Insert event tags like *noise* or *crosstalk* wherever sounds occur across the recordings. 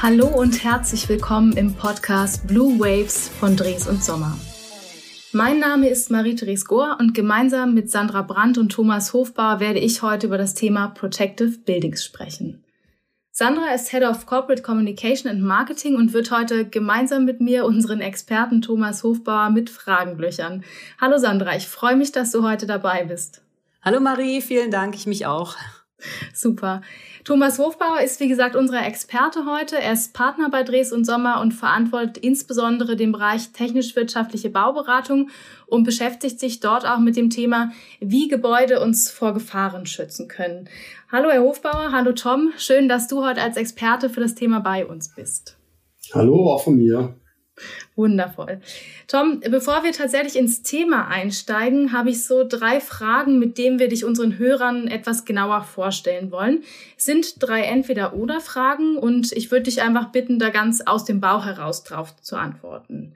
Hallo und herzlich willkommen im Podcast Blue Waves von Dres und Sommer. Mein Name ist Marie-Therese Gohr und gemeinsam mit Sandra Brandt und Thomas Hofbauer werde ich heute über das Thema Protective Buildings sprechen. Sandra ist Head of Corporate Communication and Marketing und wird heute gemeinsam mit mir unseren Experten Thomas Hofbauer mit Fragen löchern. Hallo Sandra, ich freue mich, dass du heute dabei bist. Hallo Marie, vielen Dank, ich mich auch. Super. Thomas Hofbauer ist, wie gesagt, unser Experte heute. Er ist Partner bei Dres und Sommer und verantwortet insbesondere den Bereich technisch-wirtschaftliche Bauberatung und beschäftigt sich dort auch mit dem Thema, wie Gebäude uns vor Gefahren schützen können. Hallo, Herr Hofbauer. Hallo, Tom. Schön, dass du heute als Experte für das Thema bei uns bist. Hallo, auch von mir. Wundervoll. Tom, bevor wir tatsächlich ins Thema einsteigen, habe ich so drei Fragen, mit denen wir dich unseren Hörern etwas genauer vorstellen wollen. Es sind drei Entweder-Oder-Fragen und ich würde dich einfach bitten, da ganz aus dem Bauch heraus drauf zu antworten.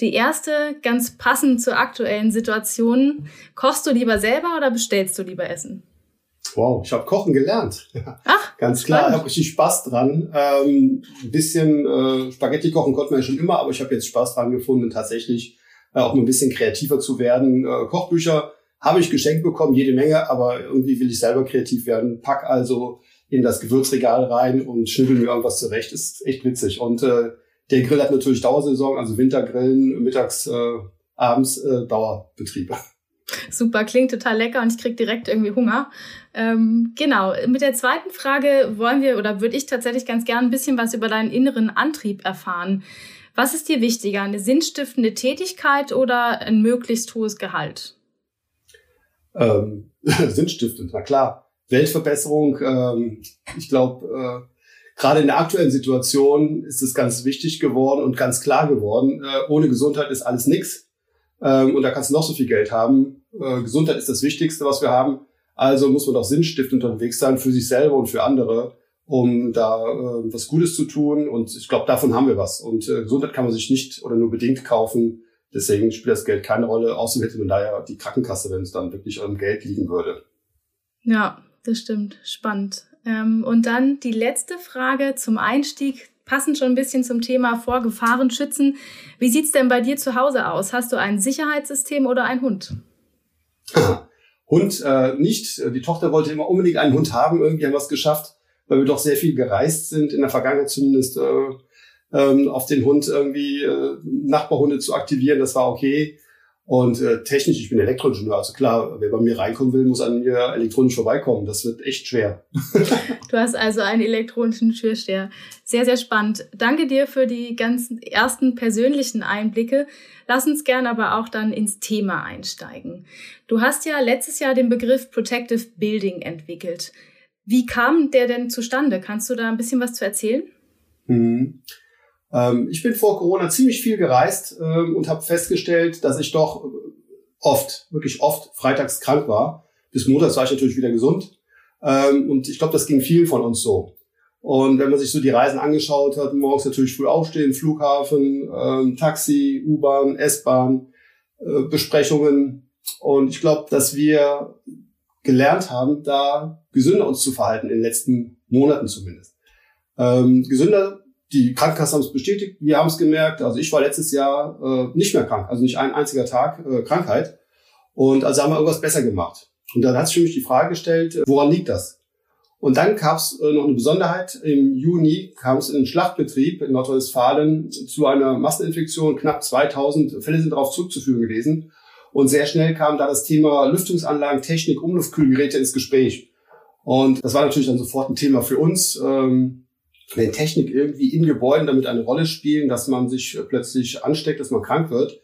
Die erste, ganz passend zur aktuellen Situation. Kochst du lieber selber oder bestellst du lieber Essen? Wow, ich habe Kochen gelernt. Ach, *laughs* ganz klar, ich habe richtig Spaß dran. Ähm, ein bisschen äh, Spaghetti kochen konnte man ja schon immer, aber ich habe jetzt Spaß dran gefunden, tatsächlich äh, auch mal ein bisschen kreativer zu werden. Äh, Kochbücher habe ich geschenkt bekommen, jede Menge, aber irgendwie will ich selber kreativ werden. Pack also in das Gewürzregal rein und schnibbel mir irgendwas zurecht. Ist echt witzig. Und äh, der Grill hat natürlich Dauersaison, also Wintergrillen, mittags, äh, abends äh, Dauerbetriebe. *laughs* Super, klingt total lecker und ich krieg direkt irgendwie Hunger. Ähm, genau, mit der zweiten Frage wollen wir oder würde ich tatsächlich ganz gern ein bisschen was über deinen inneren Antrieb erfahren. Was ist dir wichtiger, eine sinnstiftende Tätigkeit oder ein möglichst hohes Gehalt? Ähm, *laughs* sinnstiftend, na klar. Weltverbesserung, ähm, ich glaube, äh, gerade in der aktuellen Situation ist es ganz wichtig geworden und ganz klar geworden, äh, ohne Gesundheit ist alles nix. Ähm, und da kannst du noch so viel Geld haben. Äh, Gesundheit ist das Wichtigste, was wir haben. Also muss man auch sinnstiftend unterwegs sein für sich selber und für andere, um da äh, was Gutes zu tun. Und ich glaube, davon haben wir was. Und äh, Gesundheit kann man sich nicht oder nur bedingt kaufen. Deswegen spielt das Geld keine Rolle. Außerdem hätte man da ja die Krankenkasse, wenn es dann wirklich am Geld liegen würde. Ja, das stimmt. Spannend. Ähm, und dann die letzte Frage zum Einstieg passend schon ein bisschen zum Thema vor Gefahren schützen. Wie sieht's denn bei dir zu Hause aus? Hast du ein Sicherheitssystem oder einen Hund? Hund äh, nicht. Die Tochter wollte immer unbedingt einen Hund haben. Irgendwie haben wir es geschafft, weil wir doch sehr viel gereist sind, in der Vergangenheit zumindest, äh, ähm, auf den Hund irgendwie äh, Nachbarhunde zu aktivieren. Das war okay. Und äh, technisch, ich bin Elektroingenieur, also klar, wer bei mir reinkommen will, muss an mir elektronisch vorbeikommen. Das wird echt schwer. *laughs* du hast also einen elektronischen Türsteher. Sehr, sehr spannend. Danke dir für die ganzen ersten persönlichen Einblicke. Lass uns gern aber auch dann ins Thema einsteigen. Du hast ja letztes Jahr den Begriff Protective Building entwickelt. Wie kam der denn zustande? Kannst du da ein bisschen was zu erzählen? Mhm. Ähm, ich bin vor Corona ziemlich viel gereist ähm, und habe festgestellt, dass ich doch oft, wirklich oft freitags krank war. Bis montags war ich natürlich wieder gesund. Ähm, und ich glaube, das ging vielen von uns so. Und wenn man sich so die Reisen angeschaut hat, morgens natürlich früh aufstehen, Flughafen, ähm, Taxi, U-Bahn, S-Bahn, äh, Besprechungen. Und ich glaube, dass wir gelernt haben, da gesünder uns zu verhalten, in den letzten Monaten zumindest. Ähm, gesünder die Krankenkasse haben es bestätigt, wir haben es gemerkt. Also ich war letztes Jahr äh, nicht mehr krank, also nicht ein einziger Tag äh, Krankheit. Und also haben wir irgendwas besser gemacht. Und dann hat sich für mich die Frage gestellt, äh, woran liegt das? Und dann gab es äh, noch eine Besonderheit. Im Juni kam es in den Schlachtbetrieb in Nordrhein-Westfalen zu einer Masseninfektion. Knapp 2000 Fälle sind darauf zurückzuführen gewesen. Und sehr schnell kam da das Thema Lüftungsanlagen, Technik, Umluftkühlgeräte ins Gespräch. Und das war natürlich dann sofort ein Thema für uns. Ähm, wenn Technik irgendwie in Gebäuden damit eine Rolle spielen, dass man sich plötzlich ansteckt, dass man krank wird,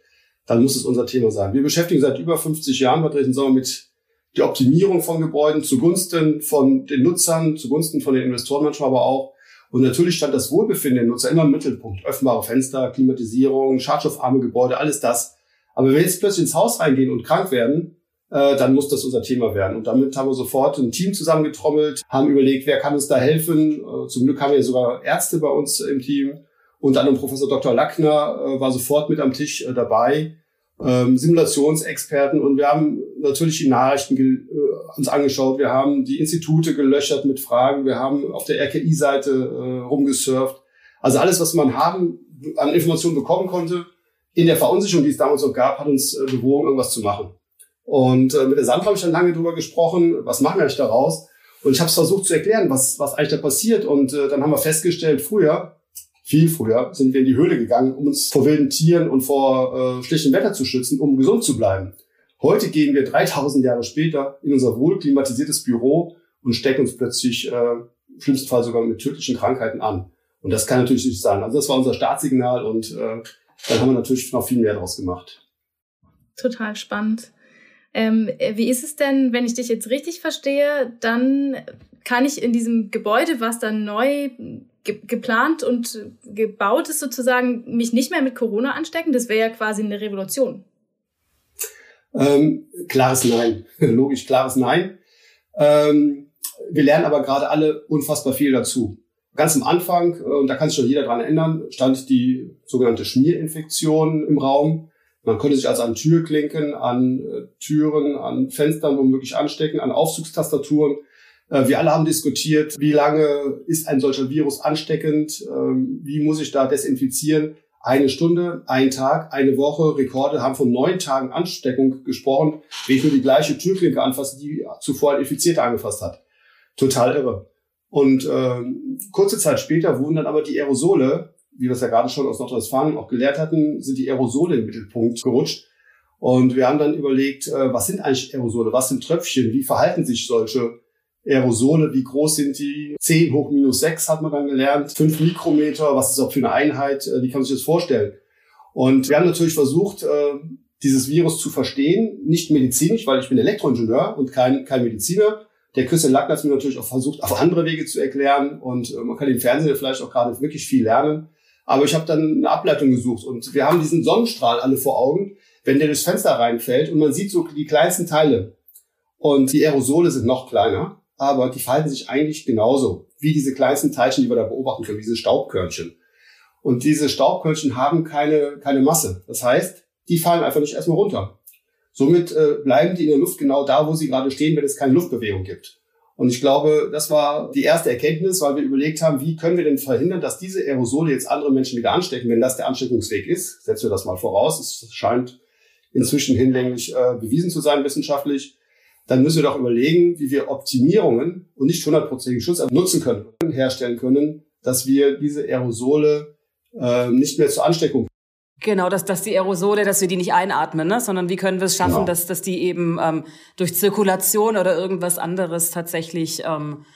dann muss es unser Thema sein. Wir beschäftigen seit über 50 Jahren Dresden Sommer mit der Optimierung von Gebäuden zugunsten von den Nutzern, zugunsten von den Investoren manchmal aber auch. Und natürlich stand das Wohlbefinden der Nutzer immer im Mittelpunkt. Öffnbare Fenster, Klimatisierung, schadstoffarme Gebäude, alles das. Aber wenn wir jetzt plötzlich ins Haus reingehen und krank werden, äh, dann muss das unser Thema werden. Und damit haben wir sofort ein Team zusammengetrommelt, haben überlegt, wer kann uns da helfen. Äh, zum Glück haben wir sogar Ärzte bei uns im Team. Und dann Professor Dr. Lackner äh, war sofort mit am Tisch äh, dabei, ähm, Simulationsexperten. Und wir haben natürlich die Nachrichten äh, uns angeschaut. Wir haben die Institute gelöchert mit Fragen. Wir haben auf der RKI-Seite äh, rumgesurft, Also alles, was man haben, an Informationen bekommen konnte, in der Verunsicherung, die es damals noch gab, hat uns äh, bewogen, irgendwas zu machen. Und äh, mit der Sandra habe ich dann lange drüber gesprochen, was machen wir eigentlich daraus? Und ich habe es versucht zu erklären, was, was eigentlich da passiert. Und äh, dann haben wir festgestellt, früher, viel früher, sind wir in die Höhle gegangen, um uns vor wilden Tieren und vor äh, schlechtem Wetter zu schützen, um gesund zu bleiben. Heute gehen wir 3000 Jahre später in unser wohlklimatisiertes Büro und stecken uns plötzlich äh, im schlimmsten Fall sogar mit tödlichen Krankheiten an. Und das kann natürlich nicht sein. Also das war unser Startsignal und äh, dann haben wir natürlich noch viel mehr daraus gemacht. Total spannend. Ähm, wie ist es denn, wenn ich dich jetzt richtig verstehe, dann kann ich in diesem Gebäude, was dann neu ge geplant und gebaut ist, sozusagen mich nicht mehr mit Corona anstecken? Das wäre ja quasi eine Revolution. Ähm, klares Nein. *laughs* Logisch, klares Nein. Ähm, wir lernen aber gerade alle unfassbar viel dazu. Ganz am Anfang, äh, und da kann sich schon jeder dran erinnern, stand die sogenannte Schmierinfektion im Raum. Man konnte sich also an Türklinken, an äh, Türen, an Fenstern womöglich anstecken, an Aufzugstastaturen. Äh, wir alle haben diskutiert, wie lange ist ein solcher Virus ansteckend, ähm, wie muss ich da desinfizieren. Eine Stunde, ein Tag, eine Woche, Rekorde haben von neun Tagen Ansteckung gesprochen, wenn ich nur die gleiche Türklinke anfasse, die zuvor ein Infizierter angefasst hat. Total irre. Und äh, kurze Zeit später wurden dann aber die Aerosole wie wir es ja gerade schon aus Nordrhein-Westfalen auch gelehrt hatten, sind die Aerosole im Mittelpunkt gerutscht. Und wir haben dann überlegt, äh, was sind eigentlich Aerosole? Was sind Tröpfchen? Wie verhalten sich solche Aerosole? Wie groß sind die? 10 hoch minus 6 hat man dann gelernt. 5 Mikrometer. Was ist das für eine Einheit? Äh, wie kann man sich das vorstellen? Und wir haben natürlich versucht, äh, dieses Virus zu verstehen. Nicht medizinisch, weil ich bin Elektroingenieur und kein, kein Mediziner. Der Christian Lackner hat mir natürlich auch versucht, auf andere Wege zu erklären. Und man kann im Fernsehen vielleicht auch gerade wirklich viel lernen. Aber ich habe dann eine Ableitung gesucht und wir haben diesen Sonnenstrahl alle vor Augen, wenn der durchs Fenster reinfällt und man sieht so die kleinsten Teile. Und die Aerosole sind noch kleiner, aber die verhalten sich eigentlich genauso wie diese kleinsten Teilchen, die wir da beobachten können, diese Staubkörnchen. Und diese Staubkörnchen haben keine, keine Masse. Das heißt, die fallen einfach nicht erstmal runter. Somit äh, bleiben die in der Luft genau da, wo sie gerade stehen, wenn es keine Luftbewegung gibt. Und ich glaube, das war die erste Erkenntnis, weil wir überlegt haben, wie können wir denn verhindern, dass diese Aerosole jetzt andere Menschen wieder anstecken, wenn das der Ansteckungsweg ist. Setzen wir das mal voraus. Es scheint inzwischen hinlänglich äh, bewiesen zu sein wissenschaftlich. Dann müssen wir doch überlegen, wie wir Optimierungen und nicht hundertprozentigen Schutz nutzen können, herstellen können, dass wir diese Aerosole äh, nicht mehr zur Ansteckung Genau, dass, dass die Aerosole, dass wir die nicht einatmen, ne? sondern wie können wir es schaffen, genau. dass, dass die eben ähm, durch Zirkulation oder irgendwas anderes tatsächlich ähm,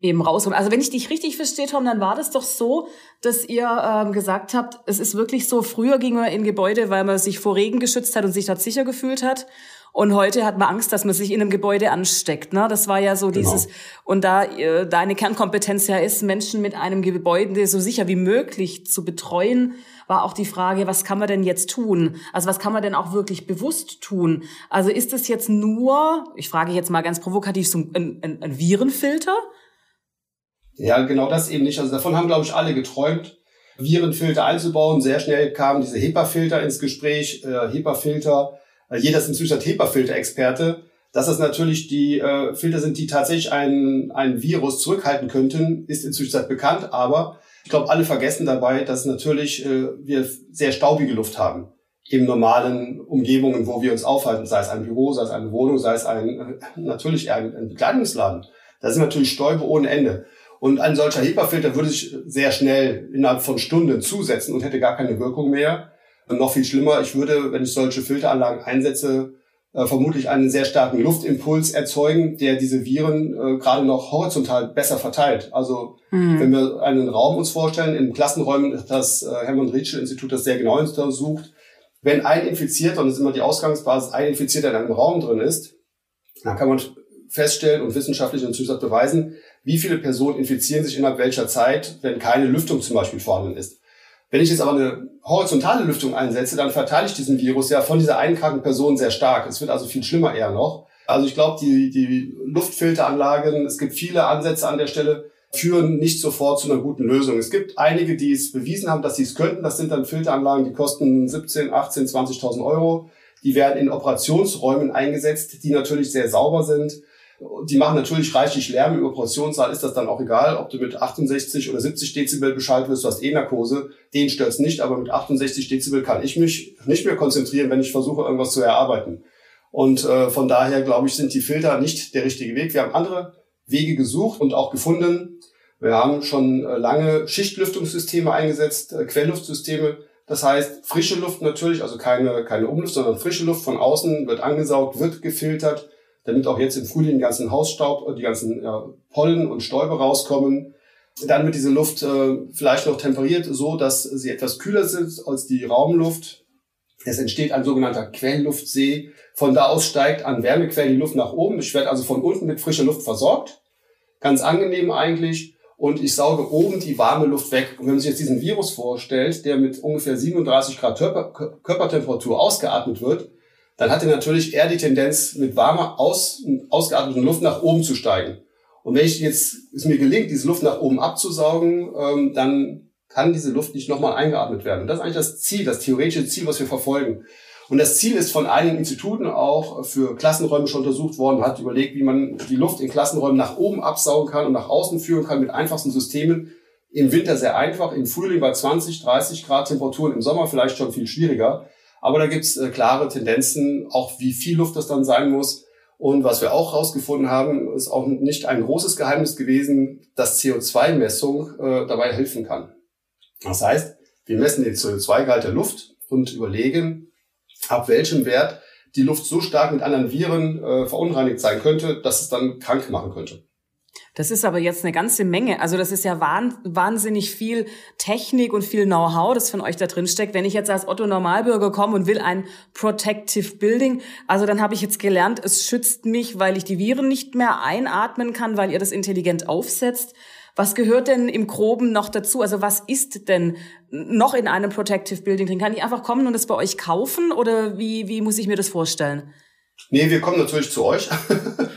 eben rauskommen. Also wenn ich dich richtig verstehe, Tom, dann war das doch so, dass ihr ähm, gesagt habt, es ist wirklich so, früher ging man in Gebäude, weil man sich vor Regen geschützt hat und sich dort sicher gefühlt hat. Und heute hat man Angst, dass man sich in einem Gebäude ansteckt. Ne? Das war ja so genau. dieses, und da äh, deine Kernkompetenz ja ist, Menschen mit einem Gebäude so sicher wie möglich zu betreuen, war auch die Frage, was kann man denn jetzt tun? Also was kann man denn auch wirklich bewusst tun? Also ist es jetzt nur, ich frage jetzt mal ganz provokativ, so ein, ein, ein Virenfilter? Ja, genau das eben nicht. Also davon haben, glaube ich, alle geträumt, Virenfilter einzubauen. Sehr schnell kamen diese HEPA-Filter ins Gespräch. Äh, HEPA-Filter jeder ist inzwischen HEPA-Filter-Experte, dass das natürlich die äh, Filter sind, die tatsächlich ein, ein Virus zurückhalten könnten, ist inzwischen bekannt. Aber ich glaube, alle vergessen dabei, dass natürlich äh, wir sehr staubige Luft haben in normalen Umgebungen, wo wir uns aufhalten, sei es ein Büro, sei es eine Wohnung, sei es ein äh, natürlich ein, ein Bekleidungsladen. Da sind natürlich Stäube ohne Ende. Und ein solcher HEPA-Filter würde sich sehr schnell innerhalb von Stunden zusetzen und hätte gar keine Wirkung mehr. Und noch viel schlimmer, ich würde, wenn ich solche Filteranlagen einsetze, äh, vermutlich einen sehr starken Luftimpuls erzeugen, der diese Viren äh, gerade noch horizontal besser verteilt. Also mhm. wenn wir einen Raum uns vorstellen, in Klassenräumen, das äh, Hermann Rietschel Institut das sehr genau untersucht, wenn ein Infizierter, und das ist immer die Ausgangsbasis, ein Infizierter in einem Raum drin ist, dann kann man feststellen und wissenschaftlich natürlich beweisen, wie viele Personen infizieren sich innerhalb welcher Zeit, wenn keine Lüftung zum Beispiel vorhanden ist. Wenn ich jetzt aber eine horizontale Lüftung einsetze, dann verteile ich diesen Virus ja von dieser einen kranken Person sehr stark. Es wird also viel schlimmer eher noch. Also ich glaube, die, die Luftfilteranlagen, es gibt viele Ansätze an der Stelle, führen nicht sofort zu einer guten Lösung. Es gibt einige, die es bewiesen haben, dass sie es könnten. Das sind dann Filteranlagen, die kosten 17, 18, 20.000 Euro. Die werden in Operationsräumen eingesetzt, die natürlich sehr sauber sind. Die machen natürlich reichlich Lärm über Portionszahl, ist das dann auch egal, ob du mit 68 oder 70 Dezibel Bescheid wirst, du hast eh Narkose, den stört's nicht, aber mit 68 Dezibel kann ich mich nicht mehr konzentrieren, wenn ich versuche, irgendwas zu erarbeiten. Und äh, von daher, glaube ich, sind die Filter nicht der richtige Weg. Wir haben andere Wege gesucht und auch gefunden. Wir haben schon äh, lange Schichtlüftungssysteme eingesetzt, äh, Quellluftsysteme, das heißt, frische Luft natürlich, also keine, keine Umluft, sondern frische Luft von außen wird angesaugt, wird gefiltert, damit auch jetzt im Frühling den ganzen Hausstaub, äh, die ganzen ja, Pollen und Stäube rauskommen. Dann wird diese Luft äh, vielleicht noch temperiert, so dass sie etwas kühler sind als die Raumluft. Es entsteht ein sogenannter Quellluftsee. Von da aus steigt an Wärmequellen die Luft nach oben. Ich werde also von unten mit frischer Luft versorgt. Ganz angenehm eigentlich und ich sauge oben die warme Luft weg. Und wenn man sich jetzt diesen Virus vorstellt, der mit ungefähr 37 Grad Körper, Körpertemperatur ausgeatmet wird, dann hat er natürlich eher die Tendenz, mit warmer, aus, ausgeatmeten Luft nach oben zu steigen. Und wenn ich jetzt, es mir gelingt, diese Luft nach oben abzusaugen, ähm, dann kann diese Luft nicht nochmal eingeatmet werden. Und das ist eigentlich das Ziel, das theoretische Ziel, was wir verfolgen. Und das Ziel ist von einigen Instituten auch für Klassenräume schon untersucht worden. Hat überlegt, wie man die Luft in Klassenräumen nach oben absaugen kann und nach außen führen kann mit einfachsten Systemen. Im Winter sehr einfach, im Frühling bei 20, 30 Grad Temperaturen, im Sommer vielleicht schon viel schwieriger. Aber da gibt's äh, klare Tendenzen, auch wie viel Luft das dann sein muss. Und was wir auch herausgefunden haben, ist auch nicht ein großes Geheimnis gewesen, dass CO2-Messung äh, dabei helfen kann. Das heißt, wir messen den CO2-Gehalt der Luft und überlegen, ab welchem Wert die Luft so stark mit anderen Viren äh, verunreinigt sein könnte, dass es dann krank machen könnte. Das ist aber jetzt eine ganze Menge. Also das ist ja wahnsinnig viel Technik und viel Know-how, das von euch da drin steckt. Wenn ich jetzt als Otto Normalbürger komme und will ein Protective Building, also dann habe ich jetzt gelernt, es schützt mich, weil ich die Viren nicht mehr einatmen kann, weil ihr das intelligent aufsetzt. Was gehört denn im Groben noch dazu? Also was ist denn noch in einem Protective Building drin? Kann ich einfach kommen und es bei euch kaufen oder wie, wie muss ich mir das vorstellen? Nee, wir kommen natürlich zu euch.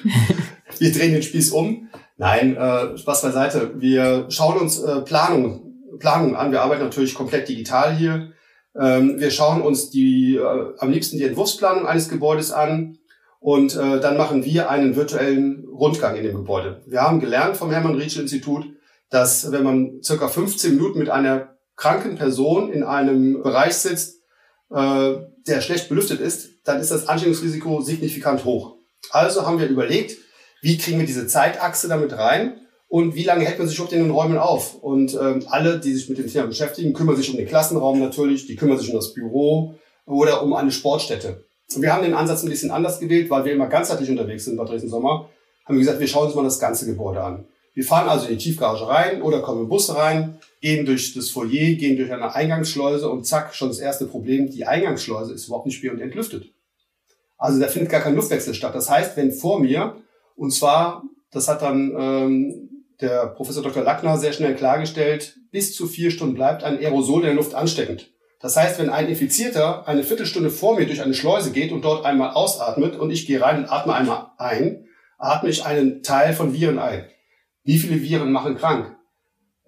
*laughs* wir drehen den Spieß um. Nein, äh, Spaß beiseite. Wir schauen uns äh, Planung, Planung an. Wir arbeiten natürlich komplett digital hier. Ähm, wir schauen uns die äh, am liebsten die Entwurfsplanung eines Gebäudes an und äh, dann machen wir einen virtuellen Rundgang in dem Gebäude. Wir haben gelernt vom Hermann Rietschel Institut, dass wenn man circa 15 Minuten mit einer kranken Person in einem Bereich sitzt, äh, der schlecht belüftet ist, dann ist das Ansteckungsrisiko signifikant hoch. Also haben wir überlegt, wie kriegen wir diese Zeitachse damit rein und wie lange hält man sich überhaupt in den Räumen auf? Und ähm, alle, die sich mit dem Thema beschäftigen, kümmern sich um den Klassenraum natürlich, die kümmern sich um das Büro oder um eine Sportstätte. Wir haben den Ansatz ein bisschen anders gewählt, weil wir immer ganzheitlich unterwegs sind bei Dresden Sommer. Haben wir gesagt, wir schauen uns mal das ganze Gebäude an. Wir fahren also in die Tiefgarage rein oder kommen im Bus rein, gehen durch das Foyer, gehen durch eine Eingangsschleuse und zack, schon das erste Problem. Die Eingangsschleuse ist überhaupt nicht spiel- und entlüftet. Also da findet gar kein Luftwechsel statt. Das heißt, wenn vor mir, und zwar, das hat dann ähm, der Professor Dr. Lackner sehr schnell klargestellt, bis zu vier Stunden bleibt ein Aerosol in der Luft ansteckend. Das heißt, wenn ein Infizierter eine Viertelstunde vor mir durch eine Schleuse geht und dort einmal ausatmet und ich gehe rein und atme einmal ein, atme ich einen Teil von Viren ein. Wie viele Viren machen krank?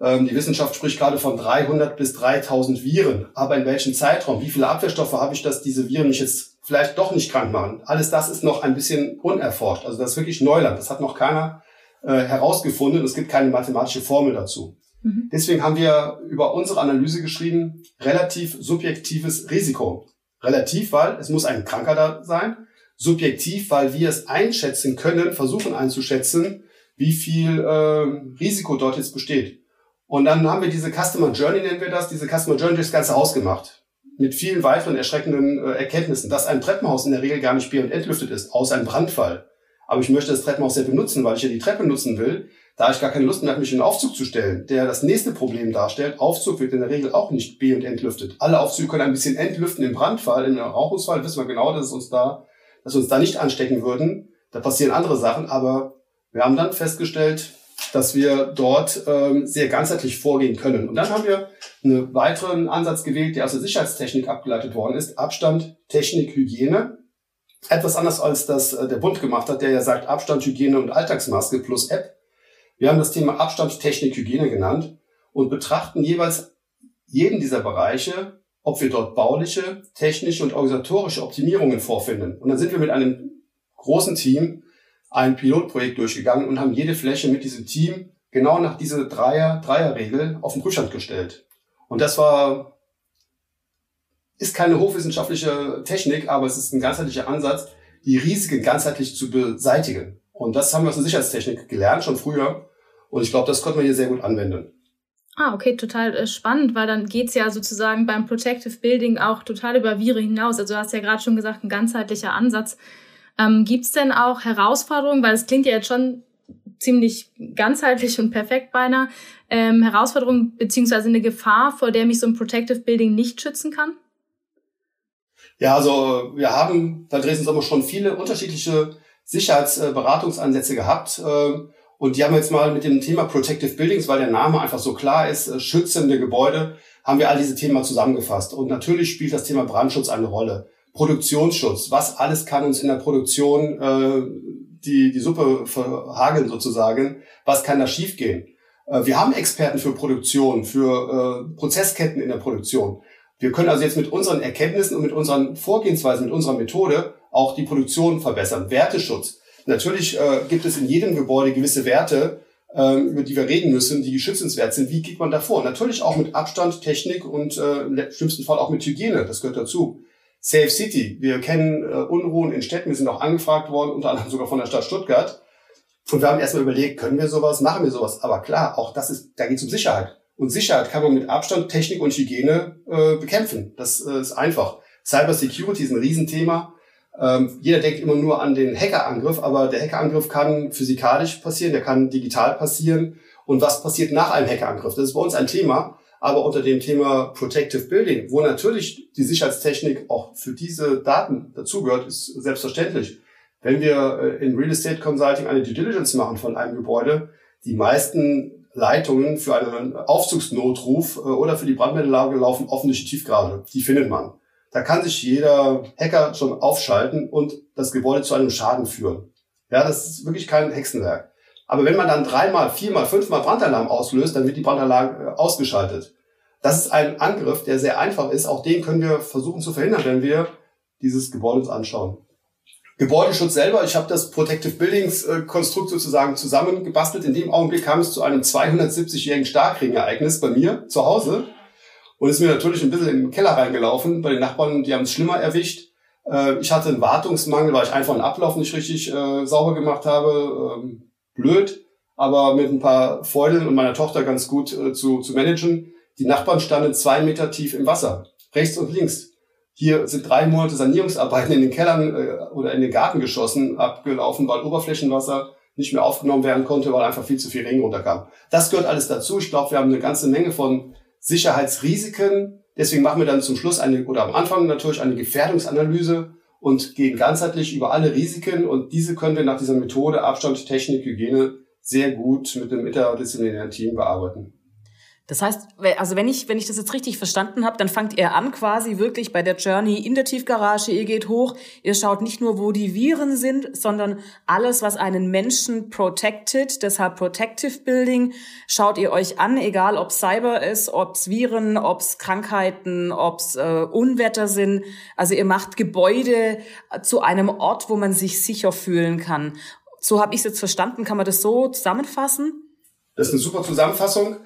Ähm, die Wissenschaft spricht gerade von 300 bis 3000 Viren. Aber in welchem Zeitraum? Wie viele Abwehrstoffe habe ich, dass diese Viren mich jetzt vielleicht doch nicht krank machen? Alles das ist noch ein bisschen unerforscht. Also das ist wirklich Neuland. Das hat noch keiner äh, herausgefunden. Es gibt keine mathematische Formel dazu. Mhm. Deswegen haben wir über unsere Analyse geschrieben, relativ subjektives Risiko. Relativ, weil es muss ein Kranker da sein. Subjektiv, weil wir es einschätzen können, versuchen einzuschätzen, wie viel äh, Risiko dort jetzt besteht. Und dann haben wir diese Customer Journey, nennen wir das, diese Customer Journey durchs ganze Haus gemacht. Mit vielen weiteren erschreckenden äh, Erkenntnissen, dass ein Treppenhaus in der Regel gar nicht bier- und entlüftet ist, außer einem Brandfall. Aber ich möchte das Treppenhaus ja benutzen, weil ich ja die Treppe nutzen will. Da habe ich gar keine Lust mehr, mich in den Aufzug zu stellen, der das nächste Problem darstellt. Aufzug wird in der Regel auch nicht be- und entlüftet. Alle Aufzüge können ein bisschen entlüften im Brandfall, im Rauchungsfall wissen wir genau, dass es uns da, dass wir uns da nicht anstecken würden. Da passieren andere Sachen, aber wir haben dann festgestellt, dass wir dort ähm, sehr ganzheitlich vorgehen können. Und dann haben wir einen weiteren Ansatz gewählt, der aus der Sicherheitstechnik abgeleitet worden ist. Abstand, Technik, Hygiene. Etwas anders als das äh, der Bund gemacht hat, der ja sagt Abstand, Hygiene und Alltagsmaske plus App. Wir haben das Thema Abstand, Technik, Hygiene genannt und betrachten jeweils jeden dieser Bereiche, ob wir dort bauliche, technische und organisatorische Optimierungen vorfinden. Und dann sind wir mit einem großen Team ein Pilotprojekt durchgegangen und haben jede Fläche mit diesem Team genau nach dieser Dreier, Dreierregel auf den Prüfstand gestellt. Und das war, ist keine hochwissenschaftliche Technik, aber es ist ein ganzheitlicher Ansatz, die Risiken ganzheitlich zu beseitigen. Und das haben wir aus der Sicherheitstechnik gelernt, schon früher. Und ich glaube, das konnte man hier sehr gut anwenden. Ah, okay, total äh, spannend, weil dann geht's ja sozusagen beim Protective Building auch total über Viren hinaus. Also du hast ja gerade schon gesagt, ein ganzheitlicher Ansatz. Ähm, gibt's denn auch Herausforderungen, weil es klingt ja jetzt schon ziemlich ganzheitlich und perfekt beinahe, ähm, Herausforderungen beziehungsweise eine Gefahr, vor der mich so ein Protective Building nicht schützen kann? Ja, also wir haben bei Dresden Sommer schon viele unterschiedliche Sicherheitsberatungsansätze gehabt. Ähm, und die haben jetzt mal mit dem Thema Protective Buildings, weil der Name einfach so klar ist, äh, schützende Gebäude, haben wir all diese Themen zusammengefasst. Und natürlich spielt das Thema Brandschutz eine Rolle. Produktionsschutz, was alles kann uns in der Produktion äh, die, die Suppe verhageln sozusagen, was kann da schiefgehen. Äh, wir haben Experten für Produktion, für äh, Prozessketten in der Produktion. Wir können also jetzt mit unseren Erkenntnissen und mit unseren Vorgehensweisen, mit unserer Methode auch die Produktion verbessern. Werteschutz. Natürlich äh, gibt es in jedem Gebäude gewisse Werte, äh, über die wir reden müssen, die schützenswert sind. Wie geht man davor? Natürlich auch mit Abstand, Technik und äh, im schlimmsten Fall auch mit Hygiene. Das gehört dazu. Safe City. Wir kennen äh, Unruhen in Städten. Wir sind auch angefragt worden, unter anderem sogar von der Stadt Stuttgart. Und wir haben erstmal überlegt, können wir sowas, machen wir sowas? Aber klar, auch das ist, da geht es um Sicherheit. Und Sicherheit kann man mit Abstand, Technik und Hygiene äh, bekämpfen. Das äh, ist einfach. Cyber Security ist ein Riesenthema. Ähm, jeder denkt immer nur an den Hackerangriff, aber der Hackerangriff kann physikalisch passieren, der kann digital passieren. Und was passiert nach einem Hackerangriff? Das ist bei uns ein Thema, aber unter dem Thema Protective Building, wo natürlich die Sicherheitstechnik auch für diese Daten dazugehört, ist selbstverständlich. Wenn wir äh, in Real Estate Consulting eine Due Diligence machen von einem Gebäude, die meisten Leitungen für einen Aufzugsnotruf äh, oder für die Brandmeldelage laufen offen durch die Tiefgarage. Die findet man. Da kann sich jeder Hacker schon aufschalten und das Gebäude zu einem Schaden führen. Ja, das ist wirklich kein Hexenwerk. Aber wenn man dann dreimal, viermal, fünfmal Brandalarm auslöst, dann wird die Brandalarm äh, ausgeschaltet. Das ist ein Angriff, der sehr einfach ist. Auch den können wir versuchen zu verhindern, wenn wir dieses Gebäude uns anschauen. Gebäudeschutz selber, ich habe das Protective Buildings äh, Konstrukt sozusagen zusammengebastelt. In dem Augenblick kam es zu einem 270-jährigen Starkregenereignis bei mir zu Hause. Und ist mir natürlich ein bisschen in den Keller reingelaufen. Bei den Nachbarn, die haben es schlimmer erwischt. Äh, ich hatte einen Wartungsmangel, weil ich einfach einen Ablauf nicht richtig äh, sauber gemacht habe. Ähm, blöd, aber mit ein paar Freudeln und meiner Tochter ganz gut zu, zu managen. Die Nachbarn standen zwei Meter tief im Wasser, rechts und links. Hier sind drei Monate Sanierungsarbeiten in den Kellern äh, oder in den Gartengeschossen abgelaufen, weil Oberflächenwasser nicht mehr aufgenommen werden konnte, weil einfach viel zu viel Regen runterkam. Das gehört alles dazu. Ich glaube, wir haben eine ganze Menge von Sicherheitsrisiken. Deswegen machen wir dann zum Schluss eine, oder am Anfang natürlich eine Gefährdungsanalyse und gehen ganzheitlich über alle Risiken. Und diese können wir nach dieser Methode Abstand, Technik, Hygiene sehr gut mit dem interdisziplinären Team bearbeiten. Das heißt, also wenn ich, wenn ich das jetzt richtig verstanden habe, dann fangt ihr an quasi wirklich bei der Journey in der Tiefgarage, ihr geht hoch, ihr schaut nicht nur, wo die Viren sind, sondern alles, was einen Menschen protected, deshalb Protective Building, schaut ihr euch an, egal ob Cyber ist, ob's Viren, ob's Krankheiten, ob's äh, Unwetter sind. Also ihr macht Gebäude zu einem Ort, wo man sich sicher fühlen kann. So habe ich es jetzt verstanden. Kann man das so zusammenfassen? Das ist eine super Zusammenfassung.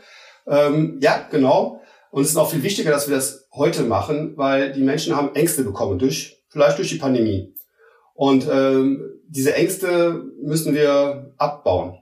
Ähm, ja, genau. Und es ist auch viel wichtiger, dass wir das heute machen, weil die Menschen haben Ängste bekommen durch, vielleicht durch die Pandemie. Und ähm, diese Ängste müssen wir abbauen.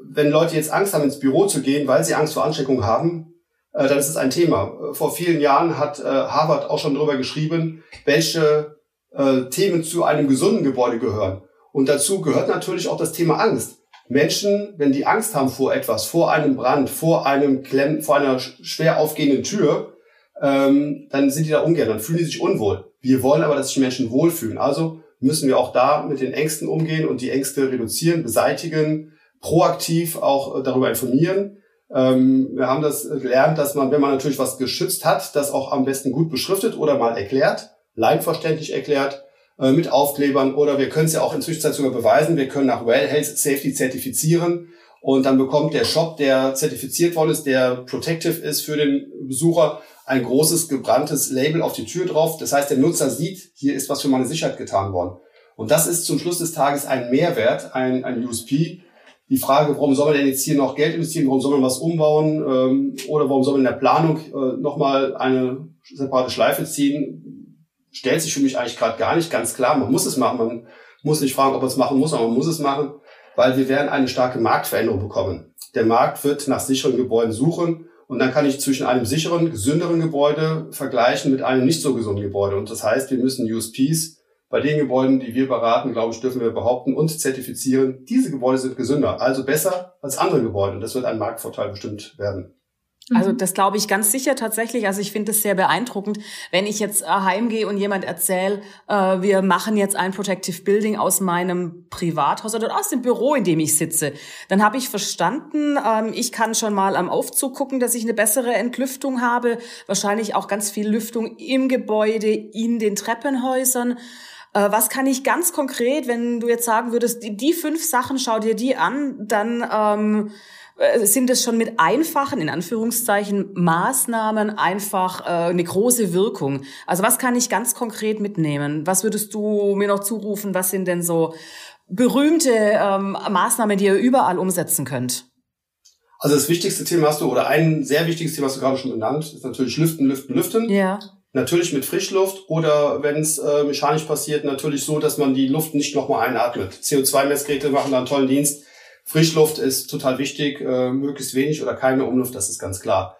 Wenn Leute jetzt Angst haben, ins Büro zu gehen, weil sie Angst vor Ansteckung haben, äh, dann ist es ein Thema. Vor vielen Jahren hat äh, Harvard auch schon darüber geschrieben, welche äh, Themen zu einem gesunden Gebäude gehören. Und dazu gehört natürlich auch das Thema Angst. Menschen, wenn die Angst haben vor etwas, vor einem Brand, vor einem Klemm, vor einer schwer aufgehenden Tür, ähm, dann sind die da ungern, dann fühlen die sich unwohl. Wir wollen aber, dass sich Menschen wohlfühlen. Also müssen wir auch da mit den Ängsten umgehen und die Ängste reduzieren, beseitigen, proaktiv auch äh, darüber informieren. Ähm, wir haben das gelernt, dass man, wenn man natürlich was geschützt hat, das auch am besten gut beschriftet oder mal erklärt, leinverständlich erklärt, äh, mit Aufklebern oder wir können es ja auch inzwischen sogar beweisen. Wir können nach Well Health Safety zertifizieren und dann bekommt der Shop, der zertifiziert worden ist, der protective ist für den Besucher, ein großes gebranntes Label auf die Tür drauf. Das heißt, der Nutzer sieht, hier ist was für meine Sicherheit getan worden. Und das ist zum Schluss des Tages ein Mehrwert, ein, ein USP. Die Frage, warum soll man denn jetzt hier noch Geld investieren, warum soll man was umbauen ähm, oder warum soll man in der Planung äh, nochmal eine separate Schleife ziehen, stellt sich für mich eigentlich gerade gar nicht ganz klar. Man muss es machen, man muss nicht fragen, ob man es machen muss, aber man muss es machen, weil wir werden eine starke Marktveränderung bekommen. Der Markt wird nach sicheren Gebäuden suchen und dann kann ich zwischen einem sicheren, gesünderen Gebäude vergleichen mit einem nicht so gesunden Gebäude. Und das heißt, wir müssen USPs bei den Gebäuden, die wir beraten, glaube ich, dürfen wir behaupten und zertifizieren, diese Gebäude sind gesünder, also besser als andere Gebäude. Und das wird ein Marktvorteil bestimmt werden. Also mhm. das glaube ich ganz sicher tatsächlich. Also ich finde es sehr beeindruckend, wenn ich jetzt äh, heimgehe und jemand erzählt, äh, wir machen jetzt ein Protective Building aus meinem Privathaus oder aus dem Büro, in dem ich sitze. Dann habe ich verstanden, ähm, ich kann schon mal am Aufzug gucken, dass ich eine bessere Entlüftung habe. Wahrscheinlich auch ganz viel Lüftung im Gebäude, in den Treppenhäusern. Äh, was kann ich ganz konkret, wenn du jetzt sagen würdest, die, die fünf Sachen, schau dir die an, dann... Ähm, äh, sind es schon mit einfachen, in Anführungszeichen, Maßnahmen einfach äh, eine große Wirkung. Also was kann ich ganz konkret mitnehmen? Was würdest du mir noch zurufen? Was sind denn so berühmte ähm, Maßnahmen, die ihr überall umsetzen könnt? Also das wichtigste Thema hast du, oder ein sehr wichtiges Thema hast du gerade schon genannt, ist natürlich Lüften, Lüften, Lüften. Ja. Natürlich mit Frischluft oder wenn es äh, mechanisch passiert, natürlich so, dass man die Luft nicht nochmal einatmet. CO2-Messgeräte machen da einen tollen Dienst Frischluft ist total wichtig, äh, möglichst wenig oder keine Umluft, das ist ganz klar.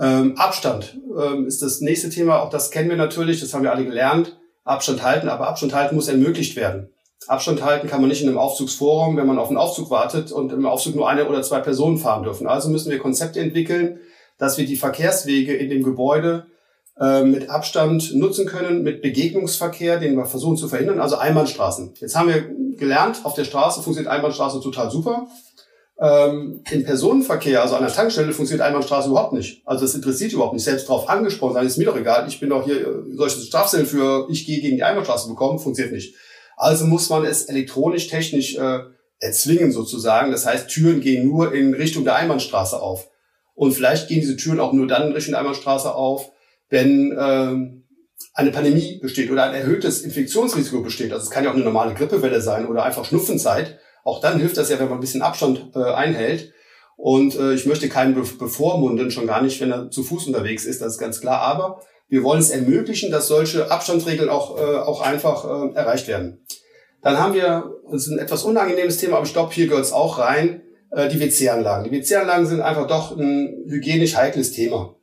Ähm, Abstand ähm, ist das nächste Thema, auch das kennen wir natürlich, das haben wir alle gelernt. Abstand halten, aber Abstand halten muss ermöglicht werden. Abstand halten kann man nicht in einem Aufzugsforum, wenn man auf einen Aufzug wartet und im Aufzug nur eine oder zwei Personen fahren dürfen. Also müssen wir Konzepte entwickeln, dass wir die Verkehrswege in dem Gebäude äh, mit Abstand nutzen können, mit Begegnungsverkehr, den wir versuchen zu verhindern, also Einbahnstraßen. Jetzt haben wir gelernt, auf der Straße funktioniert Einbahnstraße total super. Ähm, Im Personenverkehr, also an der Tankstelle, funktioniert Einbahnstraße überhaupt nicht. Also das interessiert überhaupt nicht. Selbst darauf angesprochen sein, ist mir doch egal. Ich bin doch hier, äh, solche Strafzellen für ich gehe gegen die Einbahnstraße bekommen, funktioniert nicht. Also muss man es elektronisch, technisch äh, erzwingen sozusagen. Das heißt, Türen gehen nur in Richtung der Einbahnstraße auf. Und vielleicht gehen diese Türen auch nur dann in Richtung der Einbahnstraße auf, wenn ähm, eine Pandemie besteht oder ein erhöhtes Infektionsrisiko besteht. Also es kann ja auch eine normale Grippewelle sein oder einfach Schnupfenzeit. Auch dann hilft das ja, wenn man ein bisschen Abstand äh, einhält. Und äh, ich möchte keinen be bevormunden, schon gar nicht, wenn er zu Fuß unterwegs ist, das ist ganz klar. Aber wir wollen es ermöglichen, dass solche Abstandsregeln auch, äh, auch einfach äh, erreicht werden. Dann haben wir, das ist ein etwas unangenehmes Thema, aber ich glaube, hier gehört es auch rein, äh, die WC-Anlagen. Die WC-Anlagen sind einfach doch ein hygienisch heikles Thema.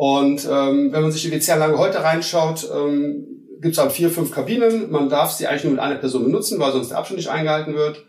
Und ähm, wenn man sich die WC-Anlage heute reinschaut, ähm, gibt es halt vier, fünf Kabinen. Man darf sie eigentlich nur mit einer Person benutzen, weil sonst der Abstand nicht eingehalten wird.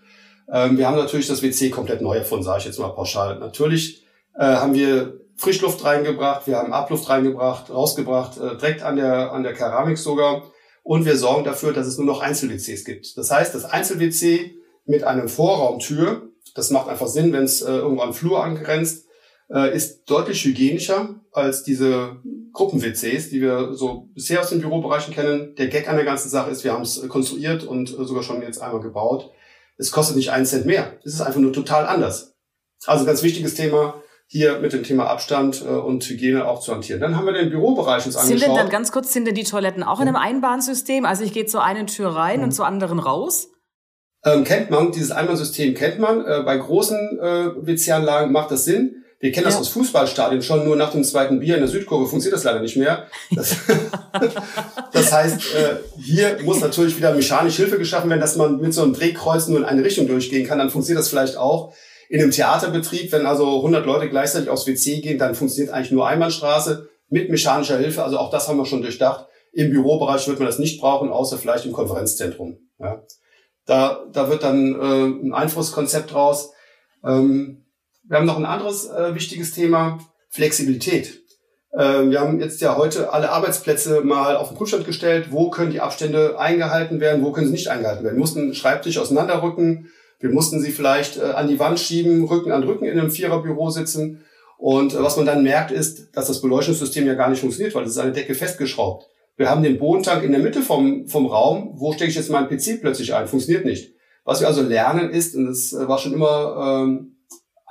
Ähm, wir haben natürlich das WC komplett neu erfunden, sage ich jetzt mal pauschal. Natürlich äh, haben wir Frischluft reingebracht, wir haben Abluft reingebracht, rausgebracht, äh, direkt an der, an der Keramik sogar. Und wir sorgen dafür, dass es nur noch Einzel-WCs gibt. Das heißt, das Einzel-WC mit einem Vorraumtür, das macht einfach Sinn, wenn es äh, irgendwo an Flur angrenzt, äh, ist deutlich hygienischer als diese Gruppen-WCs, die wir so bisher aus den Bürobereichen kennen. Der Gag an der ganzen Sache ist, wir haben es konstruiert und sogar schon jetzt einmal gebaut. Es kostet nicht einen Cent mehr. Es ist einfach nur total anders. Also ganz wichtiges Thema, hier mit dem Thema Abstand äh, und Hygiene auch zu hantieren. Dann haben wir den Bürobereich uns angeschaut. Sind denn dann ganz kurz, sind denn die Toiletten auch in einem Einbahnsystem? Also ich gehe zur einen Tür rein mhm. und zur anderen raus? Ähm, kennt man, dieses Einbahnsystem kennt man. Äh, bei großen äh, WC-Anlagen macht das Sinn. Wir kennen das aus Fußballstadien schon, nur nach dem zweiten Bier in der Südkurve funktioniert das leider nicht mehr. Das, *laughs* das heißt, äh, hier muss natürlich wieder mechanisch Hilfe geschaffen werden, dass man mit so einem Drehkreuz nur in eine Richtung durchgehen kann. Dann funktioniert das vielleicht auch. In einem Theaterbetrieb, wenn also 100 Leute gleichzeitig aufs WC gehen, dann funktioniert eigentlich nur Einbahnstraße mit mechanischer Hilfe. Also auch das haben wir schon durchdacht. Im Bürobereich wird man das nicht brauchen, außer vielleicht im Konferenzzentrum. Ja. Da, da wird dann äh, ein Einflusskonzept raus. Ähm, wir haben noch ein anderes äh, wichtiges Thema, Flexibilität. Äh, wir haben jetzt ja heute alle Arbeitsplätze mal auf den Prüfstand gestellt. Wo können die Abstände eingehalten werden, wo können sie nicht eingehalten werden? Wir mussten Schreibtisch auseinanderrücken. Wir mussten sie vielleicht äh, an die Wand schieben, Rücken an Rücken in einem Viererbüro sitzen. Und äh, was man dann merkt, ist, dass das Beleuchtungssystem ja gar nicht funktioniert, weil es ist an der Decke festgeschraubt. Wir haben den Bodentank in der Mitte vom, vom Raum. Wo stecke ich jetzt meinen PC plötzlich ein? Funktioniert nicht. Was wir also lernen ist, und das äh, war schon immer ähm,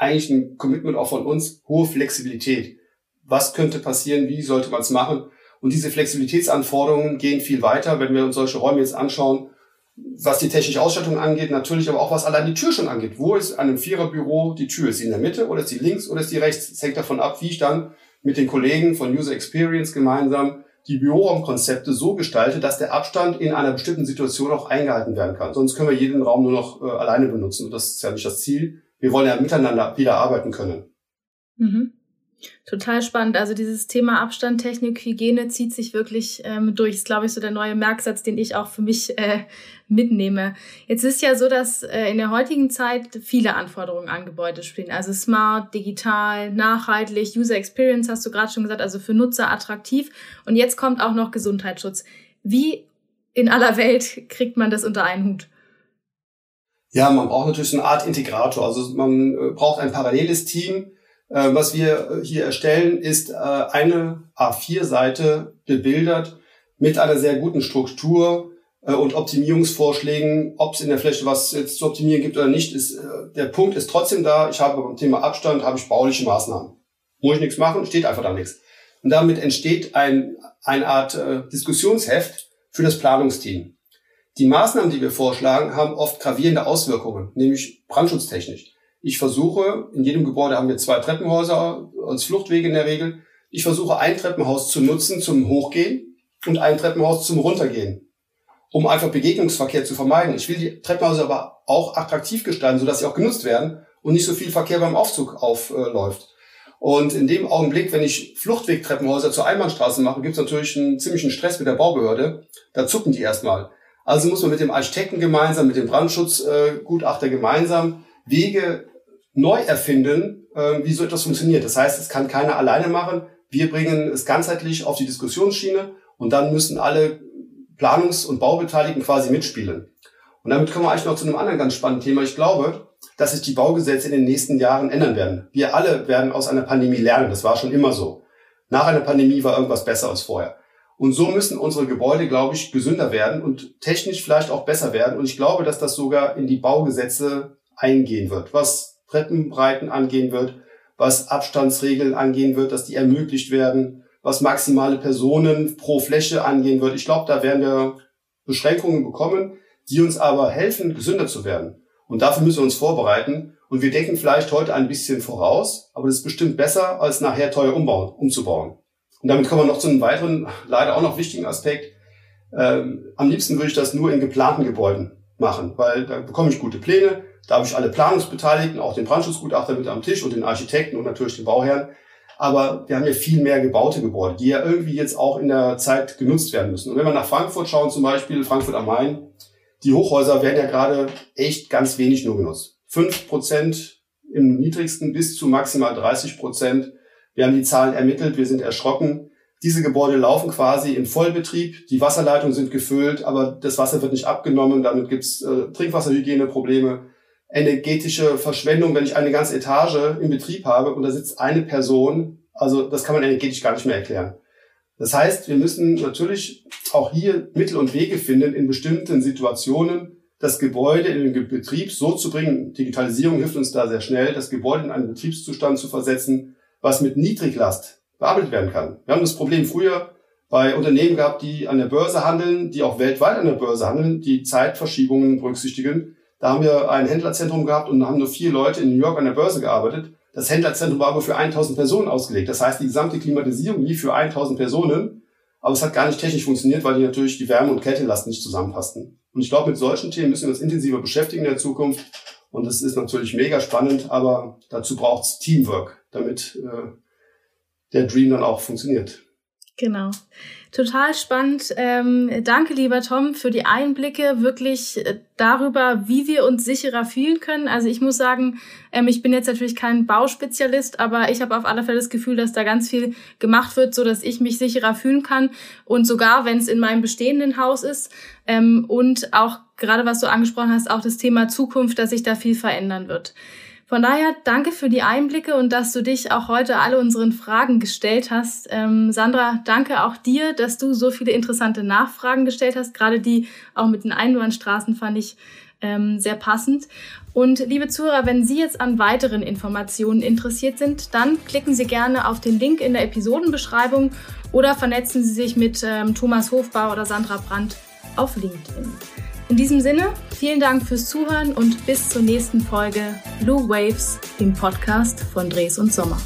eigentlich ein Commitment auch von uns, hohe Flexibilität. Was könnte passieren? Wie sollte man es machen? Und diese Flexibilitätsanforderungen gehen viel weiter. Wenn wir uns solche Räume jetzt anschauen, was die technische Ausstattung angeht, natürlich aber auch was allein die Tür schon angeht. Wo ist an einem Viererbüro die Tür? Ist sie in der Mitte oder ist sie links oder ist sie rechts? Das hängt davon ab, wie ich dann mit den Kollegen von User Experience gemeinsam die Büroraumkonzepte so gestalte, dass der Abstand in einer bestimmten Situation auch eingehalten werden kann. Sonst können wir jeden Raum nur noch äh, alleine benutzen. Und das ist ja nicht das Ziel. Wir wollen ja miteinander wieder arbeiten können. Mhm. Total spannend. Also dieses Thema Abstand, Technik, Hygiene zieht sich wirklich ähm, durch. Ist, glaube ich, so der neue Merksatz, den ich auch für mich äh, mitnehme. Jetzt ist ja so, dass äh, in der heutigen Zeit viele Anforderungen an Gebäude spielen. Also smart, digital, nachhaltig, User Experience hast du gerade schon gesagt, also für Nutzer attraktiv. Und jetzt kommt auch noch Gesundheitsschutz. Wie in aller Welt *laughs* kriegt man das unter einen Hut? Ja, man braucht natürlich eine Art Integrator. Also man äh, braucht ein paralleles Team, äh, was wir äh, hier erstellen, ist äh, eine A4-Seite bebildert mit einer sehr guten Struktur und Optimierungsvorschlägen. Ob es in der Fläche was jetzt zu optimieren gibt oder nicht, ist der Punkt ist trotzdem da. Ich habe beim Thema Abstand habe ich bauliche Maßnahmen. Muss ich nichts machen, steht einfach da nichts. Und damit entsteht ein, eine Art Diskussionsheft für das Planungsteam. Die Maßnahmen, die wir vorschlagen, haben oft gravierende Auswirkungen, nämlich brandschutztechnisch. Ich versuche, in jedem Gebäude haben wir zwei Treppenhäuser als Fluchtwege in der Regel. Ich versuche ein Treppenhaus zu nutzen zum Hochgehen und ein Treppenhaus zum Runtergehen, um einfach Begegnungsverkehr zu vermeiden. Ich will die Treppenhäuser aber auch attraktiv gestalten, sodass sie auch genutzt werden und nicht so viel Verkehr beim Aufzug aufläuft. Und in dem Augenblick, wenn ich Fluchtwegtreppenhäuser zur Einbahnstraße mache, gibt es natürlich einen ziemlichen Stress mit der Baubehörde. Da zucken die erstmal. Also muss man mit dem Architekten gemeinsam, mit dem Brandschutzgutachter gemeinsam Wege neu erfinden, äh, wie so etwas funktioniert. Das heißt, es kann keiner alleine machen. Wir bringen es ganzheitlich auf die Diskussionsschiene und dann müssen alle Planungs- und Baubeteiligten quasi mitspielen. Und damit kommen wir eigentlich noch zu einem anderen ganz spannenden Thema. Ich glaube, dass sich die Baugesetze in den nächsten Jahren ändern werden. Wir alle werden aus einer Pandemie lernen. Das war schon immer so. Nach einer Pandemie war irgendwas besser als vorher. Und so müssen unsere Gebäude, glaube ich, gesünder werden und technisch vielleicht auch besser werden. Und ich glaube, dass das sogar in die Baugesetze eingehen wird, was Treppenbreiten angehen wird, was Abstandsregeln angehen wird, dass die ermöglicht werden, was maximale Personen pro Fläche angehen wird. Ich glaube, da werden wir Beschränkungen bekommen, die uns aber helfen, gesünder zu werden. Und dafür müssen wir uns vorbereiten. Und wir denken vielleicht heute ein bisschen voraus, aber das ist bestimmt besser, als nachher teuer umbauen, umzubauen. Und damit kommen wir noch zu einem weiteren, leider auch noch wichtigen Aspekt. Ähm, am liebsten würde ich das nur in geplanten Gebäuden machen, weil da bekomme ich gute Pläne, da habe ich alle Planungsbeteiligten, auch den Brandschutzgutachter mit am Tisch und den Architekten und natürlich den Bauherrn. Aber wir haben ja viel mehr gebaute Gebäude, die ja irgendwie jetzt auch in der Zeit genutzt werden müssen. Und wenn wir nach Frankfurt schauen, zum Beispiel Frankfurt am Main, die Hochhäuser werden ja gerade echt ganz wenig nur genutzt. Fünf Prozent im niedrigsten bis zu maximal 30 Prozent. Wir haben die Zahlen ermittelt, wir sind erschrocken. Diese Gebäude laufen quasi in Vollbetrieb, die Wasserleitungen sind gefüllt, aber das Wasser wird nicht abgenommen, damit gibt's äh, Trinkwasserhygieneprobleme energetische Verschwendung, wenn ich eine ganze Etage im Betrieb habe und da sitzt eine Person. Also das kann man energetisch gar nicht mehr erklären. Das heißt, wir müssen natürlich auch hier Mittel und Wege finden, in bestimmten Situationen das Gebäude in den Betrieb so zu bringen. Digitalisierung hilft uns da sehr schnell, das Gebäude in einen Betriebszustand zu versetzen, was mit Niedriglast bearbeitet werden kann. Wir haben das Problem früher bei Unternehmen gehabt, die an der Börse handeln, die auch weltweit an der Börse handeln, die Zeitverschiebungen berücksichtigen. Da haben wir ein Händlerzentrum gehabt und haben nur vier Leute in New York an der Börse gearbeitet. Das Händlerzentrum war aber für 1000 Personen ausgelegt. Das heißt, die gesamte Klimatisierung lief für 1000 Personen. Aber es hat gar nicht technisch funktioniert, weil die natürlich die Wärme- und Kältelast nicht zusammenpassten. Und ich glaube, mit solchen Themen müssen wir uns intensiver beschäftigen in der Zukunft. Und das ist natürlich mega spannend, aber dazu braucht es Teamwork, damit äh, der Dream dann auch funktioniert. Genau. Total spannend. Ähm, danke, lieber Tom, für die Einblicke wirklich äh, darüber, wie wir uns sicherer fühlen können. Also ich muss sagen, ähm, ich bin jetzt natürlich kein Bauspezialist, aber ich habe auf alle Fälle das Gefühl, dass da ganz viel gemacht wird, so dass ich mich sicherer fühlen kann. Und sogar, wenn es in meinem bestehenden Haus ist ähm, und auch gerade was du angesprochen hast, auch das Thema Zukunft, dass sich da viel verändern wird. Von daher danke für die Einblicke und dass du dich auch heute alle unseren Fragen gestellt hast. Ähm, Sandra, danke auch dir, dass du so viele interessante Nachfragen gestellt hast. Gerade die auch mit den Einbahnstraßen fand ich ähm, sehr passend. Und liebe Zuhörer, wenn Sie jetzt an weiteren Informationen interessiert sind, dann klicken Sie gerne auf den Link in der Episodenbeschreibung oder vernetzen Sie sich mit ähm, Thomas Hofbauer oder Sandra Brandt auf LinkedIn. In diesem Sinne, vielen Dank fürs Zuhören und bis zur nächsten Folge Blue Waves, dem Podcast von Dres und Sommer.